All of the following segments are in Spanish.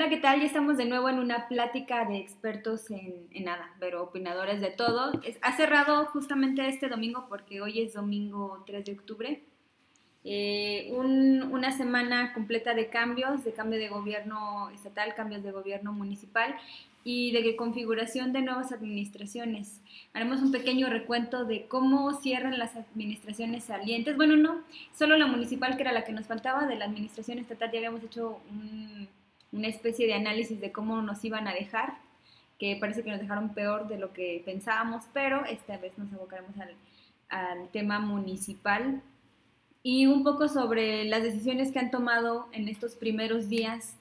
Hola, ¿qué tal? Ya estamos de nuevo en una plática de expertos en, nada, pero opinadores de todo. ha cerrado justamente este domingo porque hoy es domingo 3 de octubre. Eh, una semana completa de cambios, de cambio de gobierno estatal, cambios de gobierno municipal y de configuración de nuevas administraciones. Haremos un pequeño recuento de cómo cierran las administraciones salientes. Bueno, no, solo la municipal, que era la que nos faltaba, de la administración estatal ya habíamos hecho un una especie de análisis de cómo nos iban a dejar, que parece que nos dejaron peor de lo que pensábamos, pero esta vez nos abocaremos al, al tema municipal. Y un poco sobre las decisiones que han tomado en estos primeros días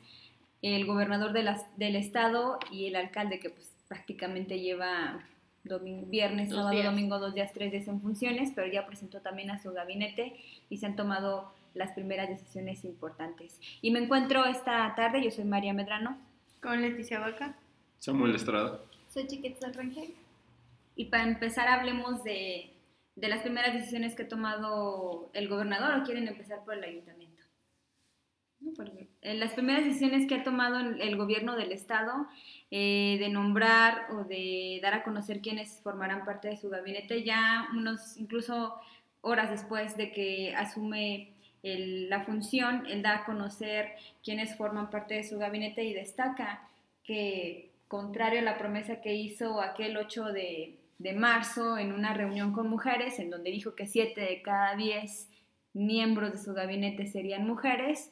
el gobernador de del estado y el alcalde que pues prácticamente lleva domingo, viernes, sábado, domingo, dos días, tres días en funciones, pero ya presentó también a su gabinete y se han tomado las primeras decisiones importantes. Y me encuentro esta tarde, yo soy María Medrano. Con Leticia Vaca. Samuel Estrada. Soy Chiquita Rangel. Y para empezar hablemos de, de, las primeras decisiones que ha tomado el gobernador o quieren empezar por el ayuntamiento. las primeras decisiones que ha tomado el gobierno del estado eh, de nombrar o de dar a conocer quiénes formarán parte de su gabinete ya unos incluso horas después de que asume la función, él da a conocer quienes forman parte de su gabinete y destaca que, contrario a la promesa que hizo aquel 8 de, marzo en una reunión con mujeres, en donde dijo que 7 de cada 10 miembros de su gabinete serían mujeres,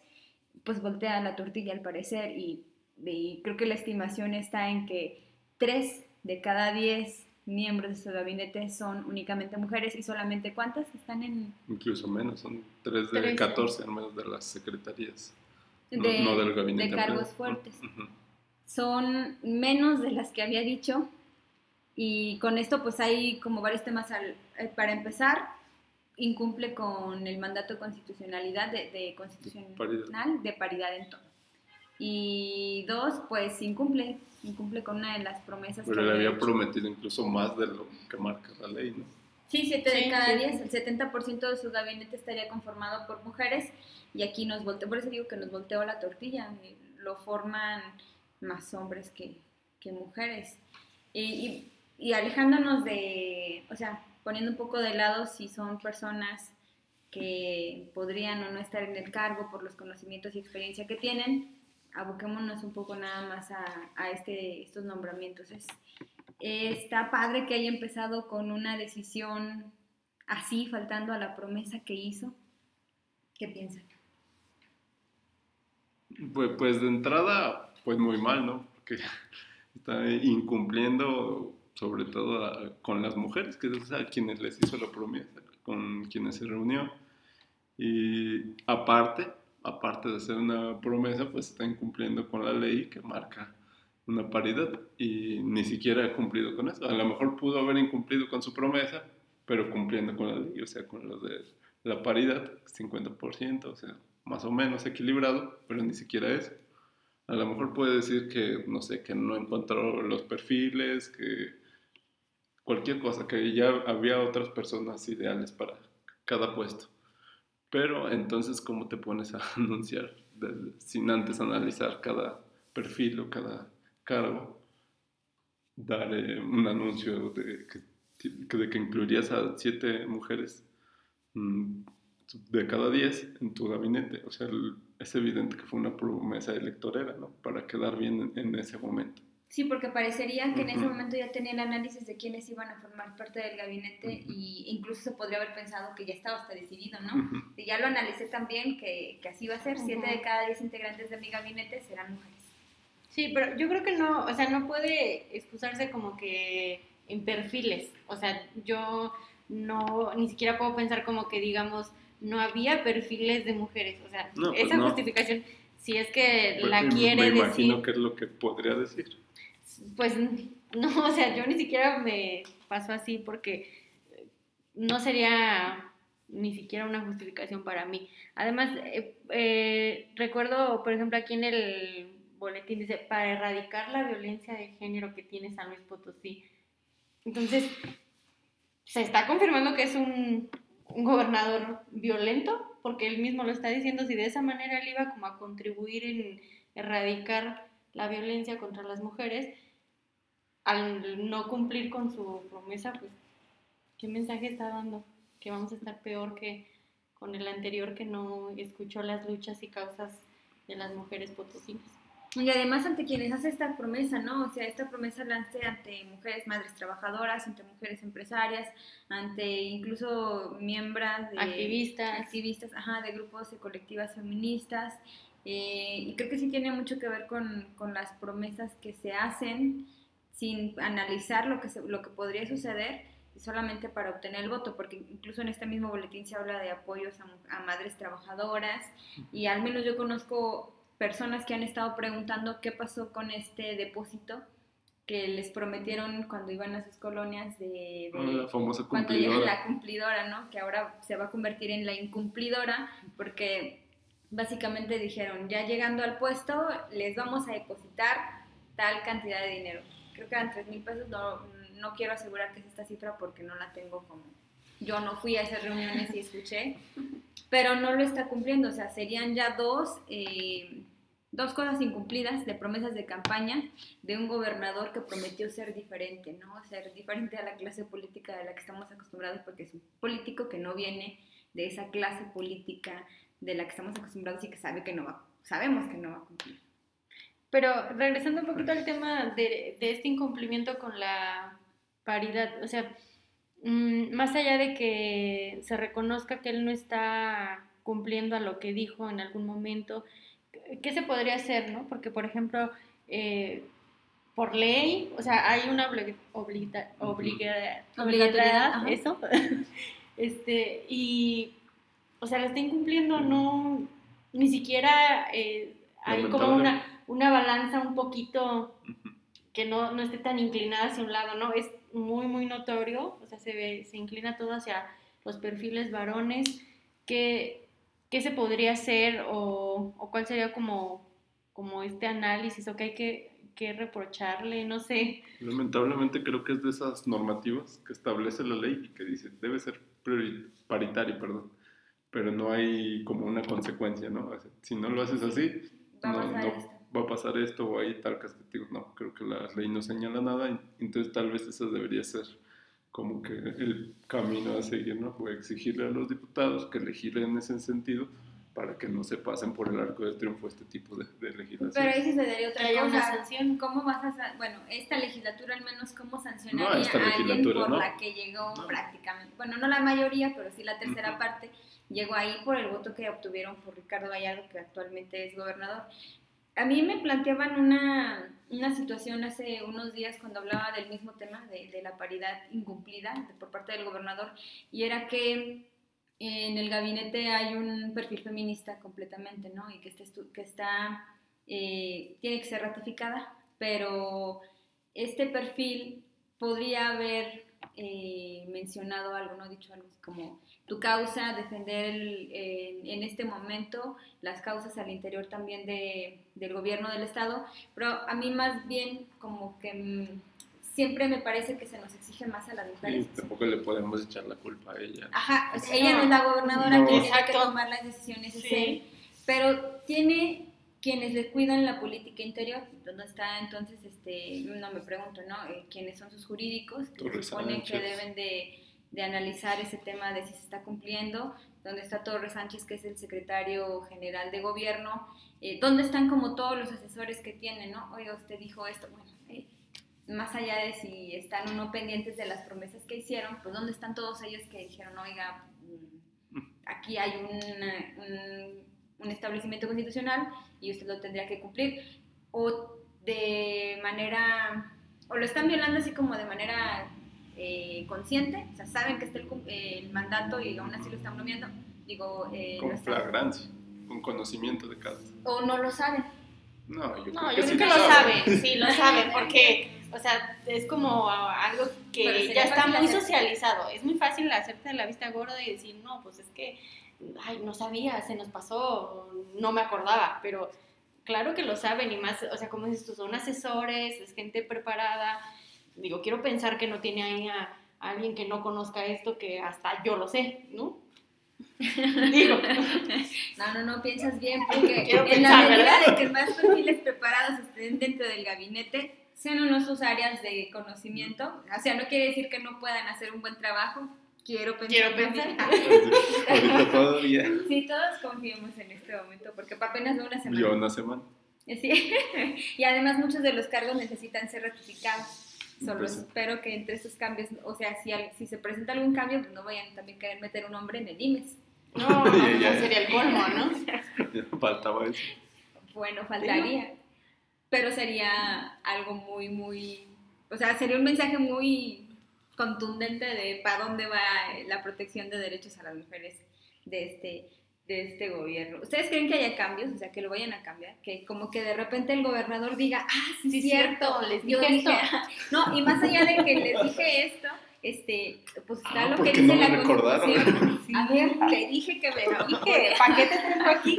pues voltea la tortilla al parecer y, y creo que la estimación está en que 3 de cada 10 miembros de su gabinete son únicamente mujeres y solamente cuántas están en... Incluso menos, son 3 de 14 al menos de las secretarías. De, no, del gabinete. De cargos fuertes. Son menos de las que había dicho y con esto pues hay como varios temas al, eh, para empezar. Incumple con el mandato de constitucionalidad de, de constitucional de paridad en todo. Y dos, pues incumple incumple con una de las promesas. Pero le había prometido incluso más de lo que marca la ley, ¿no? Sí, siete de cada diez, el 70% de su gabinete estaría conformado por mujeres y aquí nos volteó, por eso digo que nos volteó la tortilla, lo forman más hombres que, que mujeres. Y, y, alejándonos de, o sea, poniendo un poco de lado si son personas que podrían o no estar en el cargo por los conocimientos y experiencia que tienen, aboquémonos un poco nada más a, este, estos nombramientos. Es, está padre que haya empezado con una decisión así, faltando a la promesa que hizo. ¿Qué piensan? Pues, pues de entrada, pues muy mal, ¿no? Porque está incumpliendo sobre todo con las mujeres, que es a quienes les hizo la promesa, con quienes se reunió. Y aparte, aparte de ser una promesa, pues está incumpliendo con la ley que marca una paridad y ni siquiera ha cumplido con eso. A lo mejor pudo haber incumplido con su promesa, pero cumpliendo con la ley, o sea, con lo de la paridad, 50%, o sea, más o menos equilibrado, pero ni siquiera eso. A lo mejor puede decir que, no sé, que no encontró los perfiles, que cualquier cosa, que ya había otras personas ideales para cada puesto. Pero entonces, ¿cómo te pones a anunciar sin antes analizar cada perfil o cada cargo? Dar eh, un anuncio de que, incluirías a siete mujeres mm, de cada diez en tu gabinete. O sea, es evidente que fue una promesa electorera, ¿no? Para quedar bien en ese momento. Sí, porque parecería que en ese momento ya tenían análisis de quiénes iban a formar parte del gabinete e incluso se podría haber pensado que ya estaba hasta decidido, ¿no? Y ya lo analicé también que, que así va a ser, siete de cada diez integrantes de mi gabinete serán mujeres. Sí, pero yo creo que no, o sea, no puede excusarse como que en perfiles, o sea, yo no, ni siquiera puedo pensar como que digamos, no había perfiles de mujeres, o sea, pues esa justificación, si es que la quiere decir... Me imagino que es lo que podría decir pues no, o sea, yo ni siquiera me pasó así porque no sería ni siquiera una justificación para mí. Además, eh, eh, recuerdo, por ejemplo, aquí en el boletín dice, para erradicar la violencia de género que tiene San Luis Potosí. Entonces, se está confirmando que es un, un gobernador violento, porque él mismo lo está diciendo, si de esa manera él iba como a contribuir en erradicar la violencia contra las mujeres, al no cumplir con su promesa, pues, ¿qué mensaje está dando? Que vamos a estar peor que con el anterior que no escuchó las luchas y causas de las mujeres potosinas. Y además ante quienes hace esta promesa, ¿no? O sea, esta promesa la hace ante mujeres madres trabajadoras, ante mujeres empresarias, ante incluso miembros de... Activistas. Activistas, ajá, de grupos de colectivas feministas. Eh, y creo que sí tiene mucho que ver con, con, las promesas que se hacen sin analizar lo que, se, lo que podría suceder solamente para obtener el voto, porque incluso en este mismo boletín se habla de apoyos a, a madres trabajadoras y al menos yo conozco personas que han estado preguntando qué pasó con este depósito que les prometieron cuando iban a sus colonias de, Ah, la famosa cuando cumplidora. la cumplidora, ¿no? Que ahora se va a convertir en la incumplidora porque básicamente dijeron, ya llegando al puesto les vamos a depositar tal cantidad de dinero. Creo que eran 3 mil pesos, no, no quiero asegurar que es esta cifra porque no la tengo como... Yo no fui a esas reuniones y escuché, pero no lo está cumpliendo, o sea, serían ya dos, eh, dos cosas incumplidas de promesas de campaña de un gobernador que prometió ser diferente, ¿no? Ser diferente a la clase política de la que estamos acostumbrados porque es un político que no viene de esa clase política de la que estamos acostumbrados y que sabe que no va, sabemos que no va a cumplir. Pero regresando un poquito al tema de, de este incumplimiento con la paridad, o sea, mm, más allá de que se reconozca que él no está cumpliendo a lo que dijo en algún momento, ¿qué se podría hacer, no? Porque, por ejemplo, eh, por ley, o sea, hay una obli- obliga- obliga- Obligatoriedad, eso, este, y, o sea, la está incumpliendo, no, ni siquiera eh, hay como una, una balanza un poquito que no, no esté tan inclinada hacia un lado, ¿no? Es muy, muy notorio, o sea, se, ve, se inclina todo hacia los perfiles varones. ¿Qué, qué se podría hacer o, o cuál sería como, como este análisis o qué hay que, que reprocharle? No sé. Lamentablemente creo que es de esas normativas que establece la ley y que dice debe ser priori- paritario, perdón, pero no hay como una consecuencia, ¿no? Si no lo haces así, no. Va a pasar esto o hay tal castigo. No, creo que la ley no señala nada, entonces tal vez esa debería ser como que el camino a seguir, ¿no? O exigirle a los diputados que legislen en ese sentido para que no se pasen por el arco del triunfo este tipo de, de legislación. Pero ahí sí se daría otra haya una cosa. sanción. ¿Cómo vas a, bueno, esta legislatura al menos, cómo sancionaría No, esta a alguien por no. la que llegó No. prácticamente, bueno, no la mayoría, pero sí la tercera Ujú. parte, llegó ahí por el voto que obtuvieron por Ricardo Gallardo, que actualmente es gobernador. A mí me planteaban una, una situación hace unos días cuando hablaba del mismo tema, de, la paridad incumplida por parte del gobernador, y era que en el gabinete hay un perfil feminista completamente, ¿no? Y que, que está, eh, tiene que ser ratificada, pero este perfil podría haber eh, mencionado algo, ¿no? Dicho algo así como tu causa, defender el- en- en este momento las causas al interior también de, del gobierno del Estado, pero a mí más bien como que mm, siempre me parece que se nos exige más a las Y mujeres. tampoco le podemos echar la culpa a ella. Ajá, o sea, ella no no. es la gobernadora No. que tiene que tomar las decisiones, es Sí. él, pero tiene quienes le cuidan la política interior, ¿dónde está entonces, este, no me pregunto, ¿no? Eh, ¿Quiénes son sus jurídicos? Que se que deben de, de analizar ese tema de si se está cumpliendo, ¿dónde está Torres Sánchez, que es el secretario general de gobierno? Eh, ¿Dónde están como todos los asesores que tienen, no? Oiga, usted dijo esto, bueno, eh, más allá de si están o no pendientes de las promesas que hicieron, pues dónde están todos ellos que dijeron, oiga, mm, aquí hay un, un- un establecimiento constitucional y usted lo tendría que cumplir, o de manera, o lo están violando así como de manera eh, consciente, o sea, saben que está el, el mandato y aún así lo están bromeando, digo, eh, Con flagrancia, con conocimiento de causa. o no lo saben. No, yo No, creo yo que creo sí que lo lo saben. saben, sí, lo saben, porque, o sea, es como algo que ya está muy hacer- socializado. Es muy fácil hacerte la vista gorda y decir, no, pues es que, ay, no sabía, se nos pasó, no me acordaba, pero claro que lo saben y más, o sea, como dices tú, son asesores, es gente preparada. Digo, quiero pensar que no tiene ahí a, a alguien que no conozca esto, que hasta yo lo sé, ¿no? Digo, No, no, no, piensas bien, porque Quiero en la pensar, medida ¿verdad? de que más perfiles preparados estén dentro del gabinete sean o no sus áreas de conocimiento. O sea, no quiere decir que no puedan hacer un buen trabajo. Quiero pensar. Quiero también. pensar. Ahorita todavía. Sí, todos confiemos en este momento, porque apenas de una semana. Yo una semana. Sí. y además muchos de los cargos necesitan ser ratificados. Solo Pues- espero que entre esos cambios, o sea, si, al- si se presenta algún cambio, pues no vayan también a querer meter un nombre en el IMES. No, no, Ya, ya. no sería el colmo, ¿no? Ya faltaba eso. Bueno, faltaría. Pero sería algo muy, muy, o sea, sería un mensaje muy contundente de para dónde va la protección de derechos a las mujeres de este, de este gobierno. ¿Ustedes creen que haya cambios? O sea, que lo vayan a cambiar. Que como que de repente el gobernador diga, ah, sí, Sí, cierto, cierto, les dije dije, esto". no, y más allá de que les dije esto, este, pues está Ah, lo ¿por que dice no me la recordaron? Constitución. Sí. A ver, te dije que me Dije, ¿para qué te tengo aquí?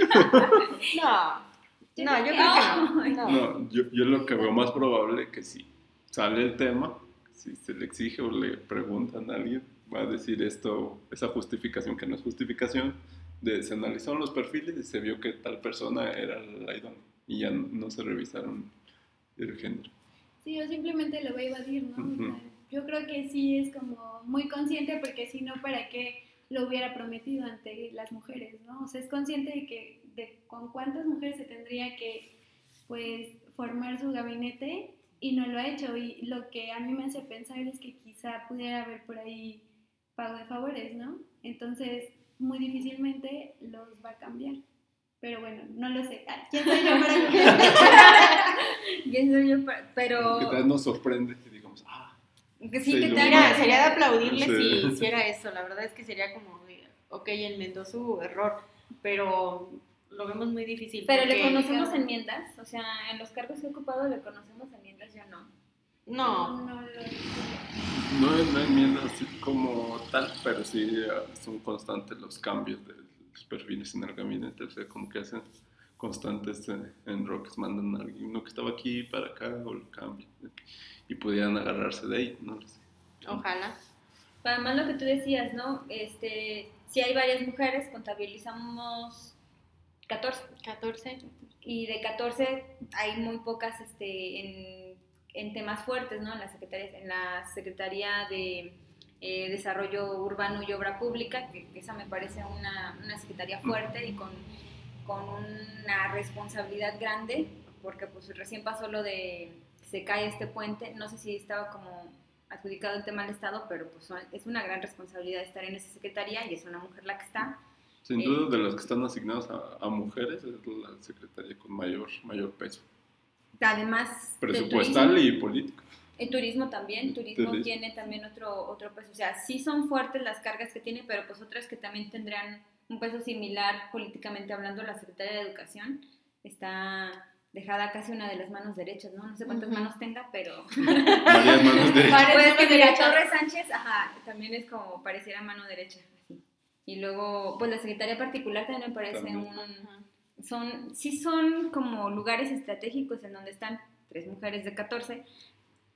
No, no, yo creo que no. no. No, yo, yo lo que veo más probable que si sale el tema, si se le exige o le preguntan a alguien, va a decir esto, esa justificación que no es justificación, de se analizaron los perfiles y se vio que tal persona era la idónea y ya no se revisaron el género. Sí, o simplemente lo va a evadir, ¿no? Sea, Ujú. yo creo que sí es como muy consciente porque si no, ¿para qué lo hubiera prometido ante las mujeres, ¿no? O sea, es consciente de que de con cuántas mujeres se tendría que, pues, formar su gabinete y no lo ha hecho. Y lo que a mí me hace pensar es que quizá pudiera haber por ahí pago de favores, ¿no? Entonces, muy difícilmente los va a cambiar. Pero bueno, no lo sé. Ah, ¿Quién soy yo para ¿Quién soy yo? para- Pero... Que tal vez nos sorprende y digamos, ah, Que sí, que tal- sería de aplaudirle Sí. si hiciera eso. La verdad es que sería como, ok, enmendó su error, pero lo vemos muy difícil. Pero le conocemos enmiendas, o sea, en los cargos que he ocupado le conocemos enmiendas, yo no. No, no no es no enmienda así como tal, pero sí eh, son constantes los cambios de los perfiles en el gabinete, o sea, como que hacen constantes eh, en roques, mandan a alguien, uno que estaba aquí para acá o lo cambian y pudieran agarrarse de ahí, no lo sé. ojalá. Además lo que tú decías, ¿no? Este, si hay varias mujeres, contabilizamos 14. 14. Y de 14 hay muy pocas este, en, en temas fuertes, ¿no? En la Secretaría, en la Secretaría de eh, Desarrollo Urbano y Obra Pública, que, que esa me parece una, una secretaría fuerte y con, con una responsabilidad grande, porque pues recién pasó lo de se cae este puente, no sé si estaba como adjudicado el tema al Estado, pero pues es una gran responsabilidad estar en esa secretaría y es una mujer la que está. Sin duda, de los que están asignados a, a mujeres, es la secretaría con mayor, mayor peso, Además, presupuestal turismo. y político. El turismo también, turismo Turismo. tiene también otro, otro peso. O sea, sí son fuertes las cargas que tiene, pero pues otras que también tendrán un peso similar políticamente hablando. La Secretaría de Educación está dejada casi una de las manos derechas, ¿no? No sé cuántas Ujú. manos tenga, pero... Varias manos de... Varias pues que mira, derechas. Torres Sánchez, ajá, también es como pareciera mano derecha. Y luego, pues la Secretaría Particular también me parece También. un son, sí son como lugares estratégicos en donde están tres mujeres de 14,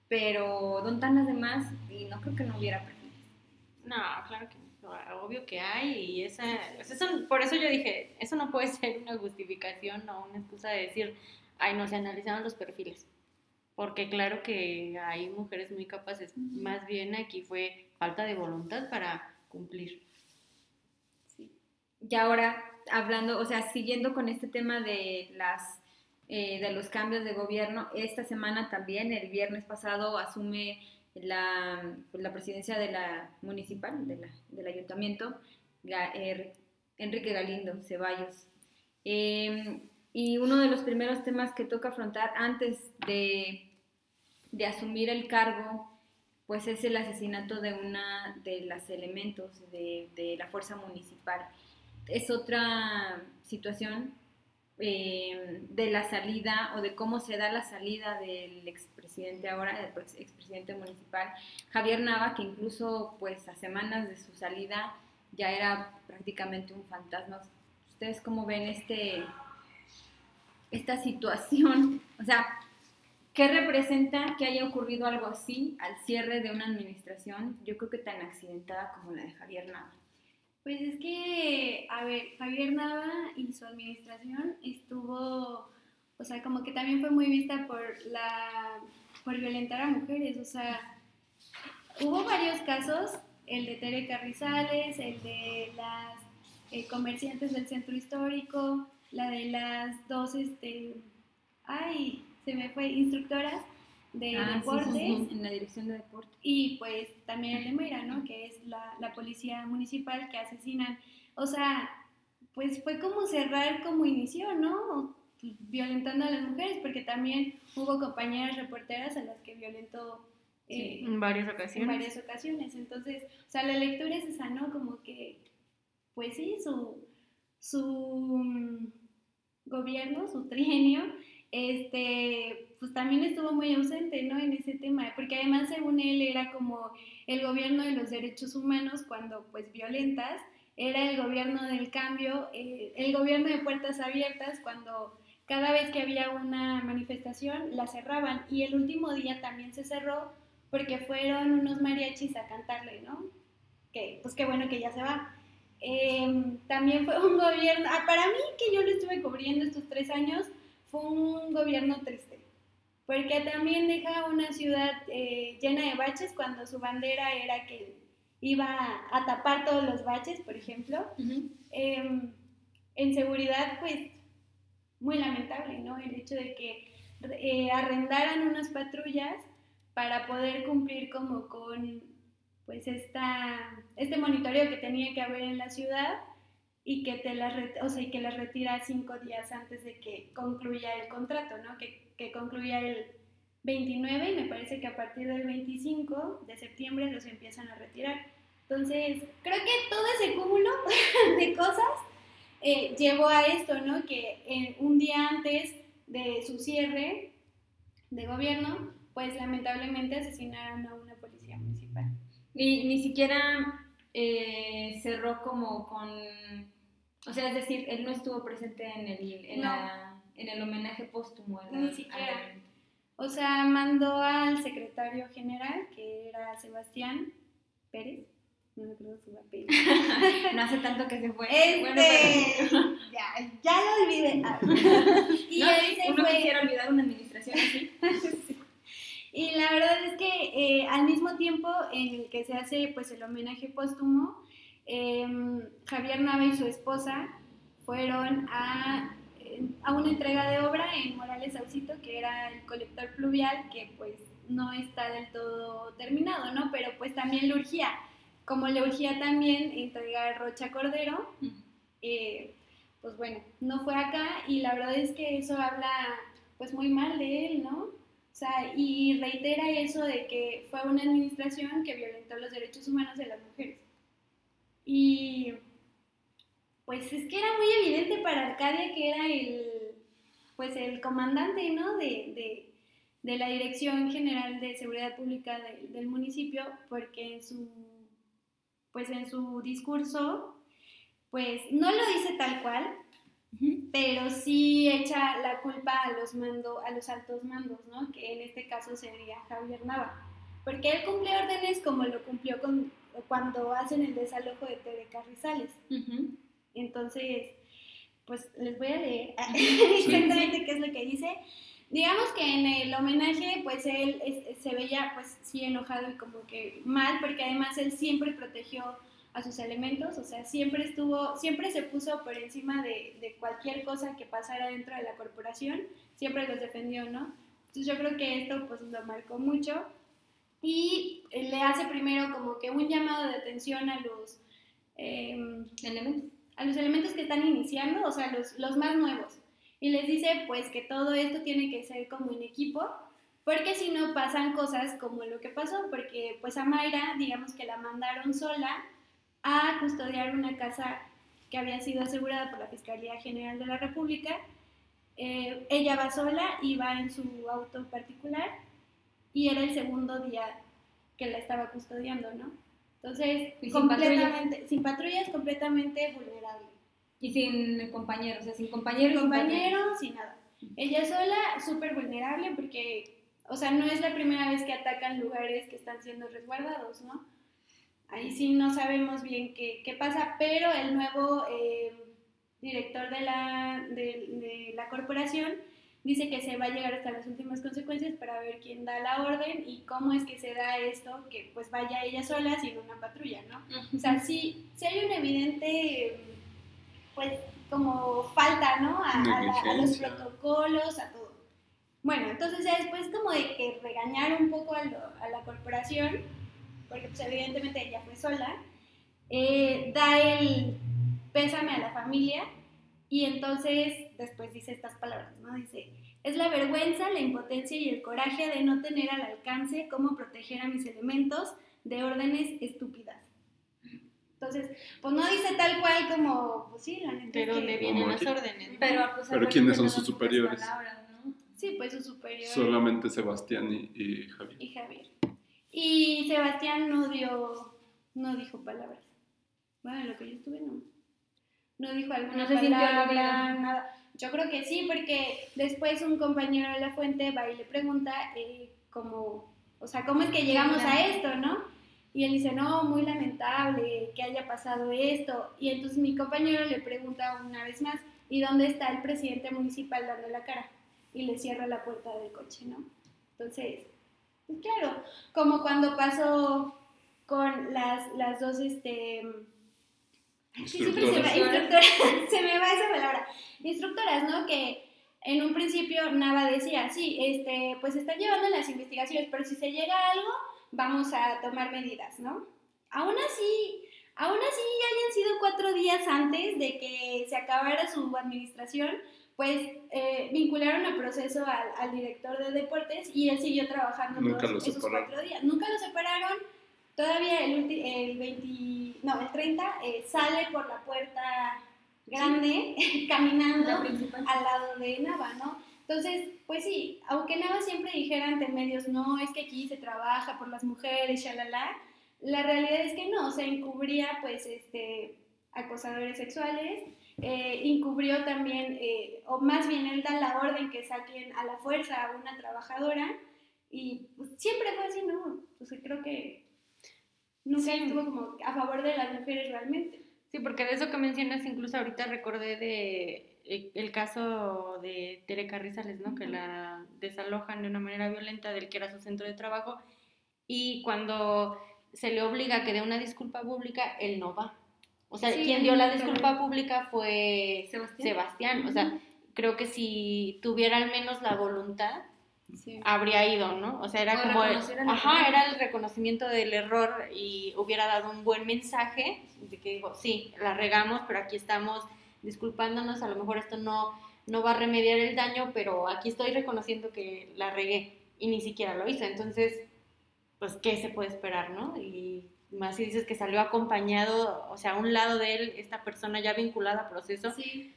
pero ¿dónde están las demás? Y no creo que no hubiera perfiles. No, claro que no. Obvio que hay y esa, pues eso, por eso yo dije, eso no puede ser una justificación o una excusa de decir, ay, no se analizaron los perfiles. Porque claro que hay mujeres muy capaces. Más bien aquí fue falta de voluntad para cumplir. Y ahora, hablando, o sea, siguiendo con este tema de las eh, de los cambios de gobierno, esta semana también, el viernes pasado, asume la, pues, la presidencia de la municipal, de la- del ayuntamiento, Er- Enrique Galindo Ceballos. Eh, y uno de los primeros temas que toca afrontar antes de, de asumir el cargo, pues es el asesinato de una de las elementos de, de la fuerza municipal. Es otra situación eh, de la salida o de cómo se da la salida del expresidente ahora, el ex- expresidente municipal, Javier Nava, que incluso pues a semanas de su salida ya era prácticamente un fantasma. ¿Ustedes cómo ven este, esta situación? O sea, ¿qué representa que haya ocurrido algo así al cierre de una administración? Yo creo que tan accidentada como la de Javier Nava. Pues es que, a ver, Javier Nava y su administración estuvo o sea, como que también fue muy vista por la, por violentar a mujeres, o sea, hubo varios casos, el de Tere Carrizales, el de las eh, comerciantes del centro histórico, la de las dos, este, ay, se me fue, instructoras de Ah, sí, sí, deportes. sí, en la dirección de deporte. Y pues también el de Mayra, ¿no? Que es la, la policía municipal que asesinan. O sea, pues fue como cerrar como inició, ¿no? Violentando a las mujeres, porque también hubo compañeras reporteras a las que violentó eh, En varias en ocasiones. varias ocasiones. Entonces, o sea, la lectura es esa, ¿no? Como que, pues sí, su, su mm, gobierno, su trienio, este, pues también estuvo muy ausente, ¿no? En ese tema, porque además, según él, era como el gobierno de los derechos humanos cuando, pues, violentas, era el gobierno del cambio, eh, el gobierno de puertas abiertas cuando cada vez que había una manifestación la cerraban y el último día también se cerró porque fueron unos mariachis a cantarle, ¿no? Que, pues qué bueno que ya se va. Eh, también fue un gobierno, ah, para mí que yo lo estuve cubriendo estos tres años, fue un gobierno triste, porque también deja una ciudad eh, llena de baches cuando su bandera era que iba a tapar todos los baches, por ejemplo. Eh, en seguridad, pues, muy lamentable, ¿no? El hecho de que eh, arrendaran unas patrullas para poder cumplir como con, pues, esta, este monitoreo que tenía que haber en la ciudad y que te las, o sea, y que las retira cinco días antes de que concluya el contrato, ¿no? Que, que concluya el 29 y me parece que a partir del 25 de septiembre los empiezan a retirar. Entonces, creo que todo ese cúmulo de cosas eh, llevó a esto, ¿no? Que en un día antes de su cierre de gobierno, pues lamentablemente asesinaron a una policía municipal. Y ni siquiera eh, cerró como con, o sea, es decir, él no estuvo presente en el, en No. la, en el homenaje póstumo. a la- Ni a siquiera. la- O sea, mandó al secretario general, que era Sebastián Pérez, no me acuerdo su apellido. no hace tanto que se fue. Este, Bueno, pero- ya, ya lo olvidé. Ah. y no, él sí, se uno fue. quisiera olvidar una administración así. Y la verdad es que eh, al mismo tiempo en el que se hace pues el homenaje póstumo, eh, Javier Nava y su esposa fueron a, eh, a una entrega de obra en Morales Saucito, que era el colector pluvial, que pues no está del todo terminado, ¿no? Pero pues también le urgía, como le urgía también entregar Rocha Cordero, eh, pues bueno, no fue acá y la verdad es que eso habla pues muy mal de él, ¿no? O sea, y reitera eso de que fue una administración que violentó los derechos humanos de las mujeres. Y pues es que era muy evidente para Arcadia que era el, pues el comandante, ¿no? De, de, de la Dirección General de Seguridad Pública de- del municipio, porque en su, pues en su discurso, pues no lo dice tal cual, pero sí echa la culpa a los mando, a los altos mandos, ¿no? Que en este caso sería Javier Nava. Porque él cumple órdenes como lo cumplió con, cuando hacen el desalojo de Tere Carrizales. Entonces, pues les voy a leer exactamente qué es lo que dice. Digamos que en el homenaje, pues él es- se veía, pues sí, enojado y como que mal, porque además él siempre protegió a sus elementos, o sea, siempre estuvo, siempre se puso por encima de, de cualquier cosa que pasara dentro de la corporación, siempre los defendió, ¿no? Entonces yo creo que esto pues lo marcó mucho y eh, le hace primero como que un llamado de atención a los... em, Elementos. a los elementos que están iniciando, o sea, los, los más nuevos. Y les dice pues que todo esto tiene que ser como en equipo, porque si no pasan cosas como lo que pasó, porque pues a Mayra, digamos que la mandaron sola a custodiar una casa que había sido asegurada por la Fiscalía General de la República. Eh, ella va sola y va en su auto particular y era el segundo día que la estaba custodiando, ¿no? Entonces, Y sin completamente, sin patrullas, completamente vulnerable. Y sin compañeros, o sea, sin Sin compañeros. sin compañeros, sin nada. Ella sola, súper vulnerable porque, o sea, no es la primera vez que atacan lugares que están siendo resguardados, ¿no? Ahí sí no sabemos bien qué, qué pasa, pero el nuevo eh, director de la, de, de la corporación dice que se va a llegar hasta las últimas consecuencias para ver quién da la orden y cómo es que se da esto, que pues vaya ella sola sin una patrulla, ¿no? O sea, sí, sí hay un evidente, pues, como falta, ¿no? A, a la- a los protocolos, a todo. Bueno, entonces ya después como de que regañar un poco a, lo- a la corporación, porque pues evidentemente ella fue sola, eh, da el pésame a la familia y entonces después dice estas palabras, ¿no? Dice, es la vergüenza, la impotencia y el coraje de no tener al alcance cómo proteger a mis elementos de órdenes estúpidas. Entonces, pues no dice tal cual como, pues sí, la neta ¿De es que- dónde vienen las aquí. órdenes? no? Pero, pues, Pero ¿quiénes son sus superiores? palabras, ¿no? Sí, pues su superior Solamente Sebastián y, y Javier. y Javier. Y Sebastián no dio, no dijo palabras. Bueno, lo que yo estuve no. No dijo alguna No se palabra, nada. Yo creo que sí, porque después un compañero de la fuente va y le pregunta eh, como, o sea, ¿cómo es que llegamos a esto, no? Y él dice, no, muy lamentable que haya pasado esto. Y entonces mi compañero le pregunta una vez más, ¿y dónde está el presidente municipal dando la cara? Y le cierra la puerta del coche, ¿no? Entonces, claro, como cuando pasó con las, las dos, este... siempre se, me, Instructoras. instructoras, se me va esa palabra. Instructoras, ¿no? Que en un principio Nava decía, sí, este, pues están llevando las investigaciones, pero si se llega a algo, vamos a tomar medidas, ¿no? Aún así, aún así hayan sido cuatro días antes de que se acabara su administración, pues eh, vincularon a proceso al, al director de deportes y él siguió trabajando Nunca todos esos separaron. cuatro días. Nunca lo separaron. Todavía el, ulti- el 20, no, el 30 eh, sale por la puerta grande caminando La principal. al lado de Nava, ¿no? Entonces, pues sí, aunque Nava siempre dijera ante medios, no, es que aquí se trabaja por las mujeres, shalala, la realidad es que no, o sea, encubría pues este, acosadores sexuales, eh, encubrió también, eh, o más bien él da la orden que saquen a la fuerza a una trabajadora y pues, siempre fue así, ¿no? O sea, creo que nunca Sí. estuvo como a favor de las mujeres realmente. Sí, porque de eso que mencionas, incluso ahorita recordé de eh, el caso de Tere Carrizales, ¿no? Que la desalojan de una manera violenta del que era su centro de trabajo y cuando se le obliga a que dé una disculpa pública, él no va. O sea, Sí, quien dio la disculpa pública fue Sebastián. Sebastián. O sea, creo que si tuviera al menos la voluntad, Sí. habría ido, ¿no? O sea, era O como el, ajá, era el reconocimiento del error y hubiera dado un buen mensaje de que digo, sí, la regamos, pero aquí estamos disculpándonos, a lo mejor esto no no va a remediar el daño, pero aquí estoy reconociendo que la regué y ni siquiera lo hizo. Entonces, pues qué se puede esperar, ¿no? Y más si dices que salió acompañado, o sea, a un lado de él esta persona ya vinculada a proceso, Sí.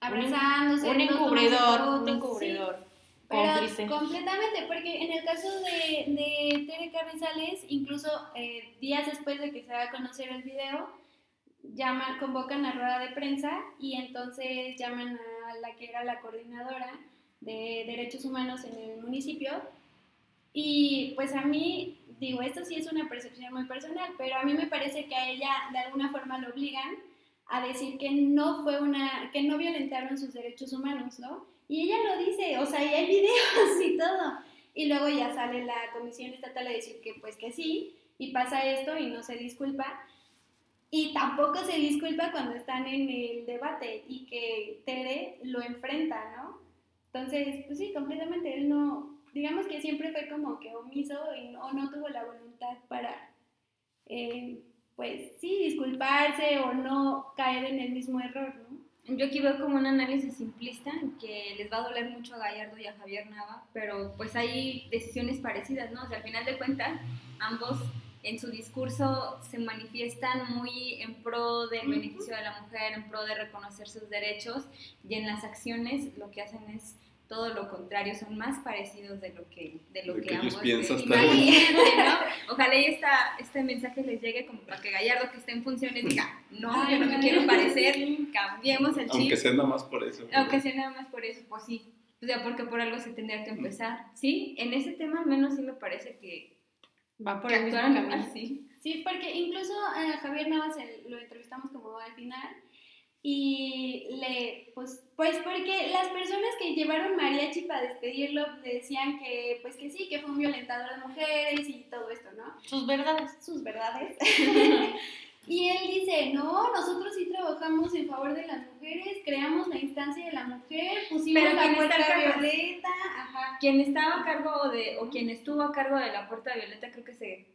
Abrazándose. un no encubridor, un fotos, sí. encubridor. Pero cómplice. completamente, porque en el caso de, de Tere Carrizales, incluso eh, días después de que se va a conocer el video, llaman, convocan a rueda de prensa y entonces llaman a la que era la coordinadora de derechos humanos en el municipio. Y pues a mí, digo, esto sí es una percepción muy personal, pero a mí me parece que a ella de alguna forma lo obligan a decir que no fue una, que no violentaron sus derechos humanos, ¿no? Y ella lo dice, o sea, y hay videos y todo. Y luego ya sale la comisión estatal a decir que pues que sí, y pasa esto y no se disculpa. Y tampoco se disculpa cuando están en el debate y que Tere lo enfrenta, ¿no? Entonces, pues sí, completamente, él no, digamos que siempre fue como que omiso y no, no tuvo la voluntad para, eh, pues sí, disculparse o no caer en el mismo error, ¿no? Yo aquí veo como un análisis simplista que les va a doler mucho a Gallardo y a Javier Nava, pero pues hay decisiones parecidas, ¿no? O sea, al final de cuentas, ambos en su discurso se manifiestan muy en pro del beneficio de la mujer, en pro de reconocer sus derechos, y en las acciones lo que hacen es todo lo contrario, son más parecidos de lo que, de lo De que, que ellos ambos piensan eh, ¿no? Ojalá y esta, este mensaje les llegue como para que Gallardo que esté en funciones diga, no, yo no me quiero parecer, cambiemos el Aunque chip. sea nada más por eso. Aunque sea nada más por eso, pues sí. O sea, porque por algo se tendría que empezar. Sí, en ese tema al menos sí me parece que, Va por el mismo camino. Sí, porque incluso a Javier Navas el- lo entrevistamos como al final y le, pues, pues porque las personas que llevaron mariachi para despedirlo le decían que, pues que sí, que fue un violentador de mujeres y todo esto, ¿no? Sus verdades. Sus verdades. y él dice, no, nosotros sí trabajamos en favor de las mujeres, creamos la instancia de la mujer, pusimos Pero la ¿quién está puerta violeta, ajá. Quien estaba a cargo de, o quien estuvo a cargo de la puerta violeta, creo que se,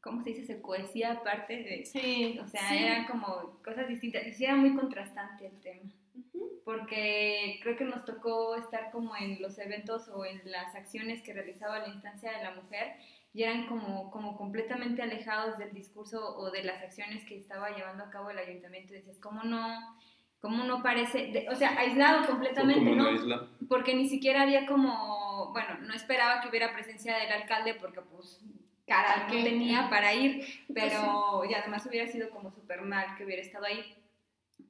¿cómo se dice? Se cohesía aparte de, Sí. o sea, Sí. eran como cosas distintas. Y sí era muy contrastante el tema. Ujú. porque creo que nos tocó estar como en los eventos o en las acciones que realizaba la instancia de la mujer y eran como, como completamente alejados del discurso o de las acciones que estaba llevando a cabo el ayuntamiento. Y decías, ¿cómo no? ¿Cómo no parece? de- o sea, aislado completamente, ¿no? isla. porque ni siquiera había como, bueno, no esperaba que hubiera presencia del alcalde porque pues cara no tenía para ir, pero y además hubiera sido como súper mal que hubiera estado ahí,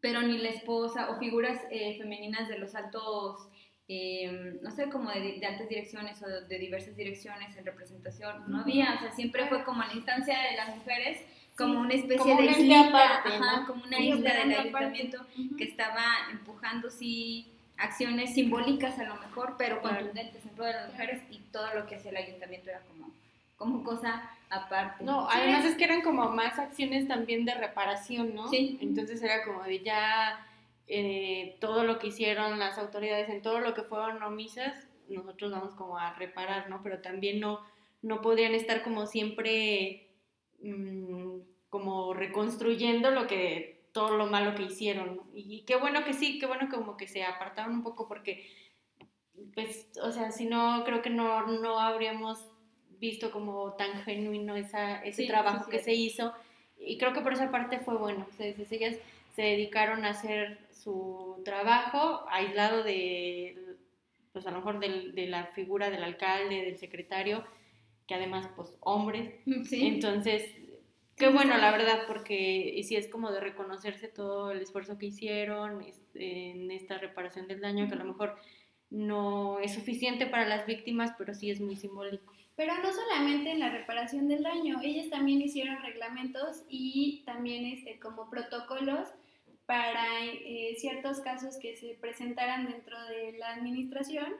pero ni la esposa o figuras eh, femeninas de los altos, eh, no sé, como de, de altas direcciones o de, de diversas direcciones en representación, no había, o sea, siempre fue como la instancia de las mujeres, como una especie como de un ente islita, aparte, ajá, ¿no? como una Sí, isla del ayuntamiento Ujú. que estaba empujando sí acciones simbólicas a lo mejor, pero Claro. contundentes en pro de las mujeres y todo lo que hacía el ayuntamiento era como, como cosa aparte. No, además es que eran como más acciones también de reparación, ¿no? Sí. Entonces era como de ya eh, todo lo que hicieron las autoridades, en todo lo que fueron omisas, nosotros vamos como a reparar, ¿no? Pero también no, no podrían estar como siempre mm, como reconstruyendo lo que todo lo malo que hicieron ¿no? y qué bueno que sí qué bueno como que se apartaron un poco porque pues o sea si no creo que no no habríamos visto como tan genuino esa, ese Sí, trabajo sí, que se hizo. Y creo que por esa parte fue bueno. Entonces, ellas se dedicaron a hacer su trabajo aislado de pues a lo mejor del- de la figura del alcalde del secretario que además pues hombres. Entonces, qué bueno, la verdad, porque y sí es como de reconocerse todo el esfuerzo que hicieron este, en esta reparación del daño, que a lo mejor no es suficiente para las víctimas, pero sí es muy simbólico. Pero no solamente en la reparación del daño, ellas también hicieron reglamentos y también este, como protocolos para eh, ciertos casos que se presentaran dentro de la administración,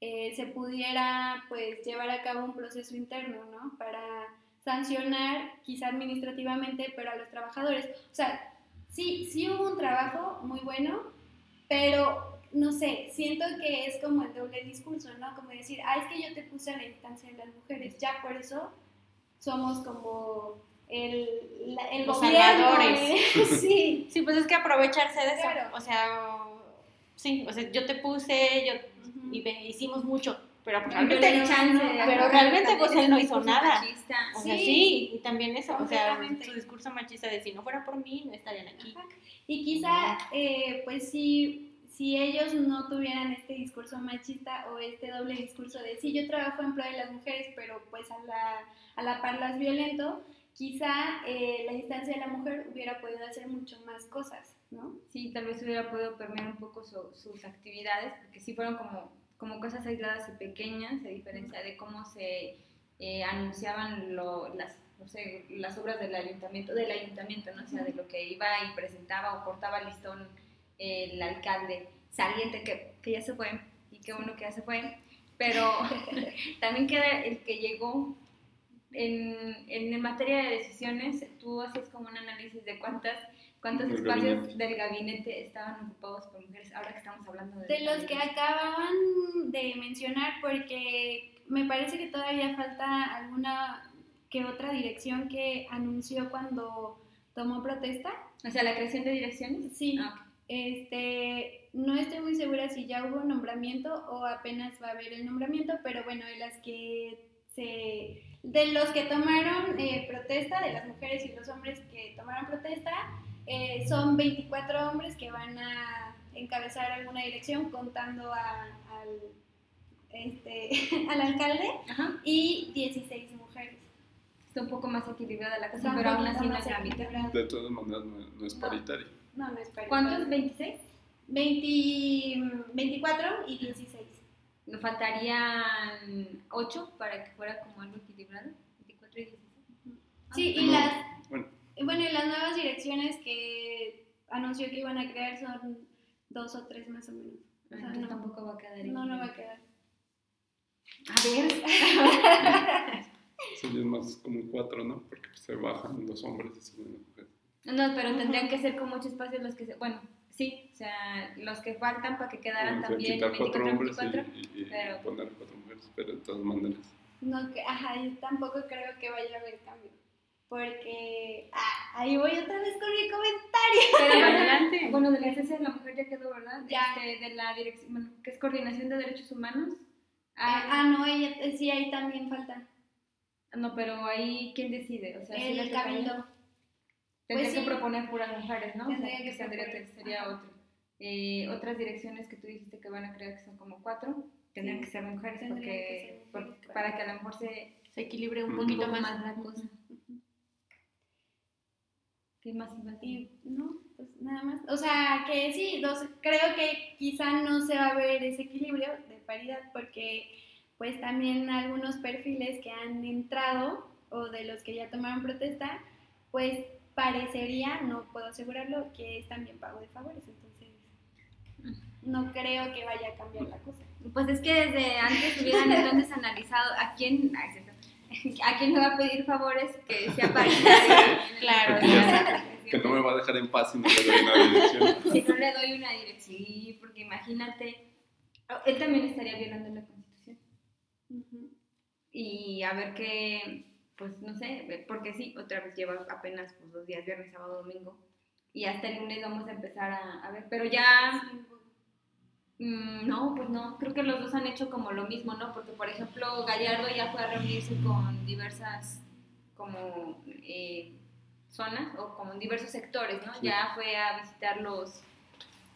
eh, se pudiera pues llevar a cabo un proceso interno, ¿no? Para sancionar quizá administrativamente, pero a los trabajadores. O sea, sí, sí hubo un trabajo muy bueno, pero no sé, siento que es como el doble discurso, ¿no? Como decir, ah, es que yo te puse a la instancia de las mujeres, ya por eso somos como el, la- el Los gobierno, salvadores. ¿eh? sí. Sí, pues es que aprovecharse de eso. O sea, sí, o sea, yo te puse, yo y ve- hicimos mucho, pero pues, realmente, pero realmente también pues él no hizo nada. machista. O sea, Sí. sí, y también eso, o sea, su discurso machista de si no fuera por mí, no estarían aquí. Ajá. Y quizá, eh, pues si, si ellos no tuvieran este discurso machista o este doble discurso de sí, yo trabajo en pro de las mujeres, pero pues a la, a la par las violento, quizá eh, la instancia de la mujer hubiera podido hacer mucho más cosas, ¿no? Sí, tal vez hubiera podido permear un poco su- sus actividades, porque sí fueron como, como cosas aisladas y pequeñas, a diferencia de cómo se eh, anunciaban lo- las, no sé, las obras del ayuntamiento, del ayuntamiento, ¿no? O sea, de lo que iba y presentaba o cortaba listón el alcalde saliente, que, que ya se fue, y qué bueno que ya se fue, pero también queda el que llegó en, en materia de decisiones, tú haces como un análisis de cuántas cuántos Del espacios gabinete. del gabinete estaban ocupados por mujeres, ahora que estamos hablando de... De los que acababan de mencionar, porque me parece que todavía falta alguna que otra dirección que anunció cuando tomó protesta. O sea, la creación de direcciones. Sí, Ah, ok. Este, no estoy muy segura si ya hubo nombramiento o apenas va a haber el nombramiento, pero bueno, de las que se, de los que tomaron eh, protesta, de las mujeres y los hombres que tomaron protesta, eh, son 24 hombres que van a encabezar alguna dirección contando a- al, este, al alcalde Ajá. y 16 mujeres. Está un poco más equilibrada la cosa, pero aún así no es la mitad. De todas maneras, no, no es No. No, no es para ¿Cuántos? ¿26? 20, 24 y 16. Nos faltarían 8 para que fuera como algo equilibrado. 24 y 16. Sí, y No, las Bueno, bueno, y las nuevas direcciones que anunció que iban a crear son dos o tres más o menos. O sea, Entonces no, tampoco va a quedar no, no va a quedar. A ver. Sería más como cuatro, ¿no? Porque se bajan los hombres y suben las mujeres. No, pero tendrían que ser con mucho espacio los que se... Bueno, sí, o sea, los que faltan para que quedaran O sea, también quitar cuatro 24, hombres 24. y, y- y pero- poner cuatro mujeres, pero de todas maneras. No, que, ajá, yo tampoco creo que vaya a haber cambio. Porque, ah, ahí voy otra vez con mi comentario. Pero bueno, Adelante. Bueno, de la ciencia de la mujer ya quedó, ¿verdad? Ya. Este, de la dirección, bueno, que es coordinación de derechos humanos. Ah, Ah, no, ella, eh, sí, ahí también falta. no, pero ahí, ¿quién decide? O sea, ¿sí El las cabildo. Tendría Pues que sí. proponer puras mujeres, ¿no? O sea, Tendría que tendría que- sería Ajá. otro. Eh, otras direcciones que tú dijiste que van a crear que son como cuatro, tendrían Sí. que ser mujeres porque, que ser mujeres porque- para- para que a lo mejor se Se equilibre un un poquito más. más la cosa. ¿Qué más iba a decir? Y no, pues nada más. O sea, que sí, dos, creo que quizá no se va a ver ese equilibrio de paridad porque pues también algunos perfiles que han entrado o de los que ya tomaron protesta, pues parecería, no puedo asegurarlo, que es también pago de favores. Entonces, no creo que vaya a cambiar la cosa. Pues es que desde antes hubieran entonces analizado a quién, cierto, a quién le va a pedir favores que sea paritario. Claro, Que, ya sé, que no me va a dejar en paz si no le doy una dirección. Si no le doy una dirección, sí, porque imagínate, oh, él también estaría violando la constitución. Y a ver qué, pues no sé, porque sí, otra vez lleva apenas pues, dos días, viernes, sábado, domingo. Y hasta el lunes vamos a empezar a, a ver, pero ya Mm, no, pues no, creo que los dos han hecho como lo mismo, ¿no? Porque, por ejemplo, Gallardo ya fue a reunirse con diversas como eh, zonas o como en diversos sectores, ¿no? Sí. Ya fue a visitar los,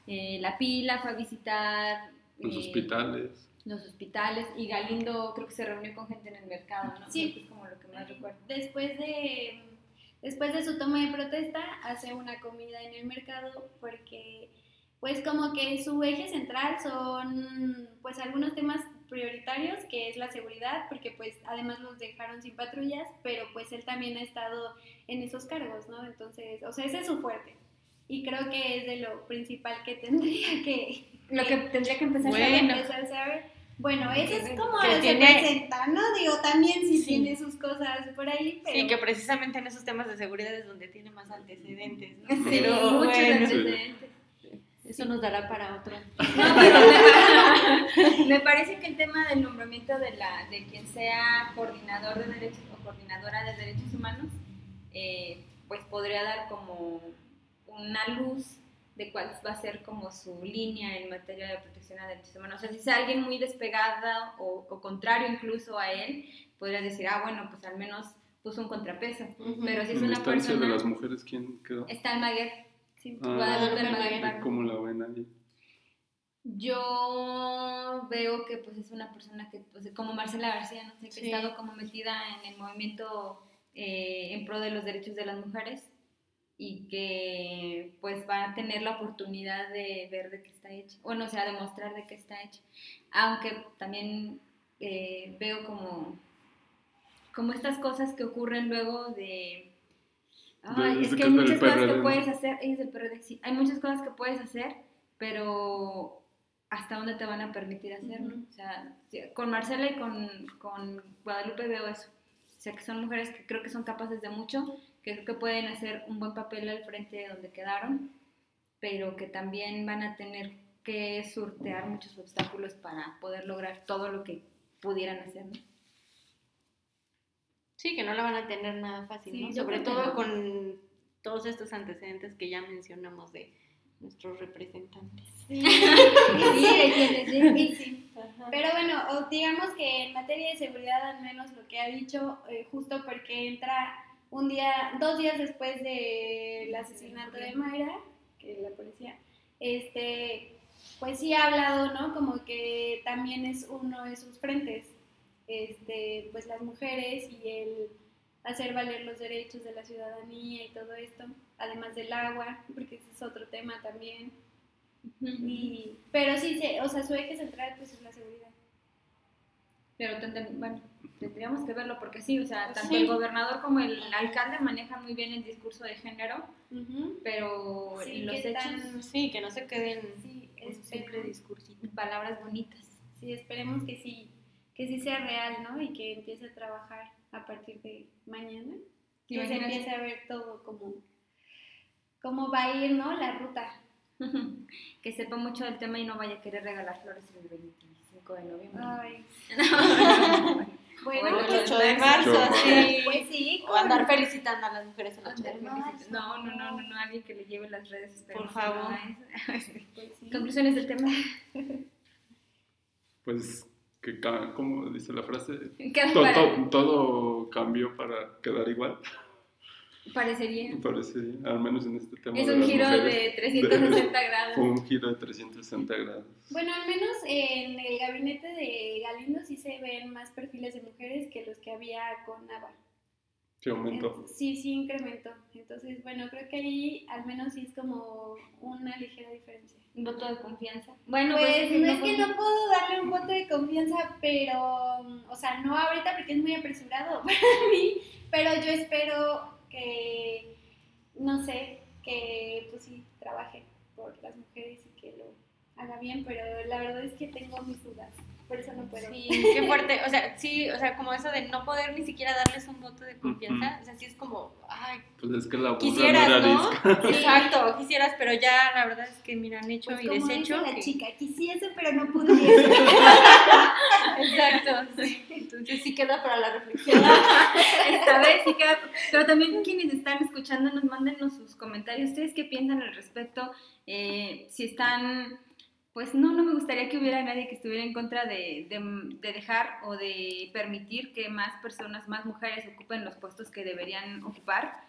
eh, la pila, fue a visitar Los eh, hospitales. Los hospitales y Galindo creo que se reunió con gente en el mercado, ¿no? Sí. Es como lo que más recuerdo. Después de, después de su toma de protesta, hace una comida en el mercado porque, pues como que su eje central son, pues algunos temas prioritarios, que es la seguridad, porque pues además los dejaron sin patrullas, pero pues él también ha estado en esos cargos, ¿no? Entonces, o sea, ese es su fuerte. Y creo que es de lo principal que tendría que, Lo que tendría que empezar a Bueno. a. Bueno, eso es como Que se tiene- presenta, ¿no? Digo, también sí, Sí. tiene sus cosas por ahí, pero... Sí, que precisamente en esos temas de seguridad es donde tiene más antecedentes, ¿no? Sí, Pero muchos bueno, antecedentes. eso nos dará para otro. No, pero me, me parece que el tema del nombramiento de, la, de quien sea coordinador de derechos o coordinadora de derechos humanos, eh, pues podría dar como una luz de cuál va a ser como su línea en materia de protección a derechos humanos. O sea, si es alguien muy despegada o, o contrario incluso a él, podrías decir, ah, bueno, pues al menos puso un contrapeso. Pero si es En una instancia de persona... las mujeres, ¿quién quedó? Está Almaguer. Sí. Ah, Guadalupe Almaguer. ¿Cómo la ven ahí? Yo veo que pues es una persona que, pues, como Marcela García, no sé, que Sí. ha estado como metida en el movimiento eh, en pro de los derechos de las mujeres y que pues va a tener la oportunidad de ver de qué está hecha, bueno, o sea, demostrar de qué está hecha. Aunque también eh, veo como, como estas cosas que ocurren luego de... Ay, De- es de que que hay muchas cosas PRD, que ¿no? puedes hacer, es PRD, sí, hay muchas cosas que puedes hacer, pero hasta dónde te van a permitir hacerlo. Ujú. O sea, con Marcela y con, con Guadalupe veo eso. O sea, que son mujeres que creo que son capaces de mucho, que creo que pueden hacer un buen papel al frente de donde quedaron, pero que también van a tener que sortear muchos obstáculos para poder lograr todo lo que pudieran hacer. ¿no? Sí, que no la van a tener nada fácil, Sí, ¿no? Sobre todo no. con todos estos antecedentes que ya mencionamos de nuestros representantes. Sí, Sí. Sí. Pero bueno, digamos que en materia de seguridad, al menos lo que ha dicho, eh, justo porque entra un día, dos días después del asesinato de Mayra, que es la policía, este, pues sí ha hablado, ¿no? Como que también es uno de sus frentes, este, pues las mujeres y el hacer valer los derechos de la ciudadanía y todo esto, además del agua, porque ese es otro tema también. Y, pero sí, se- o sea, su eje central pues es la seguridad. Pero bueno, tendríamos que verlo porque sí, o sea, tanto Sí. el gobernador como el alcalde manejan muy bien el discurso de género, Ujú. pero Sí, los ¿qué hechos, tan- Sí, que no se queden Sí, esperemos, discursito. palabras bonitas. sí, esperemos que sí, que sí sea real, ¿no? Y que empiece a trabajar a partir de mañana. ¿Te Que se imaginas? empiece a ver todo como cómo va a ir, ¿no? La ruta. que sepa mucho del tema y no vaya a querer regalar flores el 25 de noviembre. Ay. Bueno, Bueno, el pues, 8 de marzo, Ocho de sí. pues sí, O andar felicitando a las mujeres en el 8 de Andar marzo. felicitando. No, no, no, no, no, alguien que le lleve las redes. Por favor. pues. Conclusiones del tema. Pues, que, ¿cómo dice la frase? Queda To- para- to- todo cambió para quedar igual, Parecería. me parece, al menos en este tema. Es de un las giro mujeres. de 360 grados. Fue un giro de 360 grados. Bueno, al menos en el gabinete de Galindo sí se ven más perfiles de mujeres que los que había con Nava. Que aumentó. Sí, sí incrementó. Entonces, bueno, creo que ahí al menos sí es como una ligera diferencia. Un voto de confianza. Bueno, Pues pues, no es que no puedo darle un voto de confianza, pero, o sea, no ahorita porque es muy apresurado para mí, pero yo espero que, no sé, que pues sí, trabaje por las mujeres y que lo haga bien, pero la verdad es que tengo mis dudas, por eso no puedo. Sí, qué fuerte. O sea, sí, o sea, como eso de no poder ni siquiera darles un voto de confianza. O sea, sí es como, ay, Pues es que la quisieras, no era ¿no? arisca. Exacto, quisieras, pero ya la verdad es que, mira, han hecho Pues y como deshecho. dice la que- chica, quisiese pero no pudiese. Exacto, sí. Entonces sí queda para la reflexión. Esta vez sí queda- Pero también quienes están escuchándonos, mándenos sus comentarios. ¿Ustedes qué piensan al respecto? Eh, si están. Pues no, no me gustaría que hubiera nadie que estuviera en contra de, de- de dejar o de permitir que más personas, más mujeres ocupen los puestos que deberían ocupar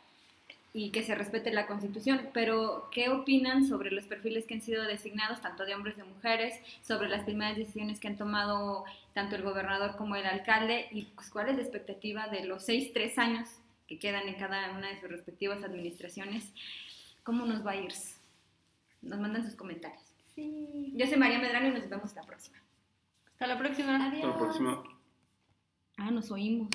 y que se respete la constitución. Pero, ¿qué opinan sobre los perfiles que han sido designados, tanto de hombres y de mujeres, sobre las primeras decisiones que han tomado tanto el gobernador como el alcalde y pues, cuál es la expectativa de los seis, tres años que quedan en cada una de sus respectivas administraciones? ¿Cómo nos va a ir? Nos mandan sus comentarios. Sí. Yo soy María Medrano y nos vemos la próxima. Hasta la próxima. Adiós. Hasta la próxima. Ah, nos oímos.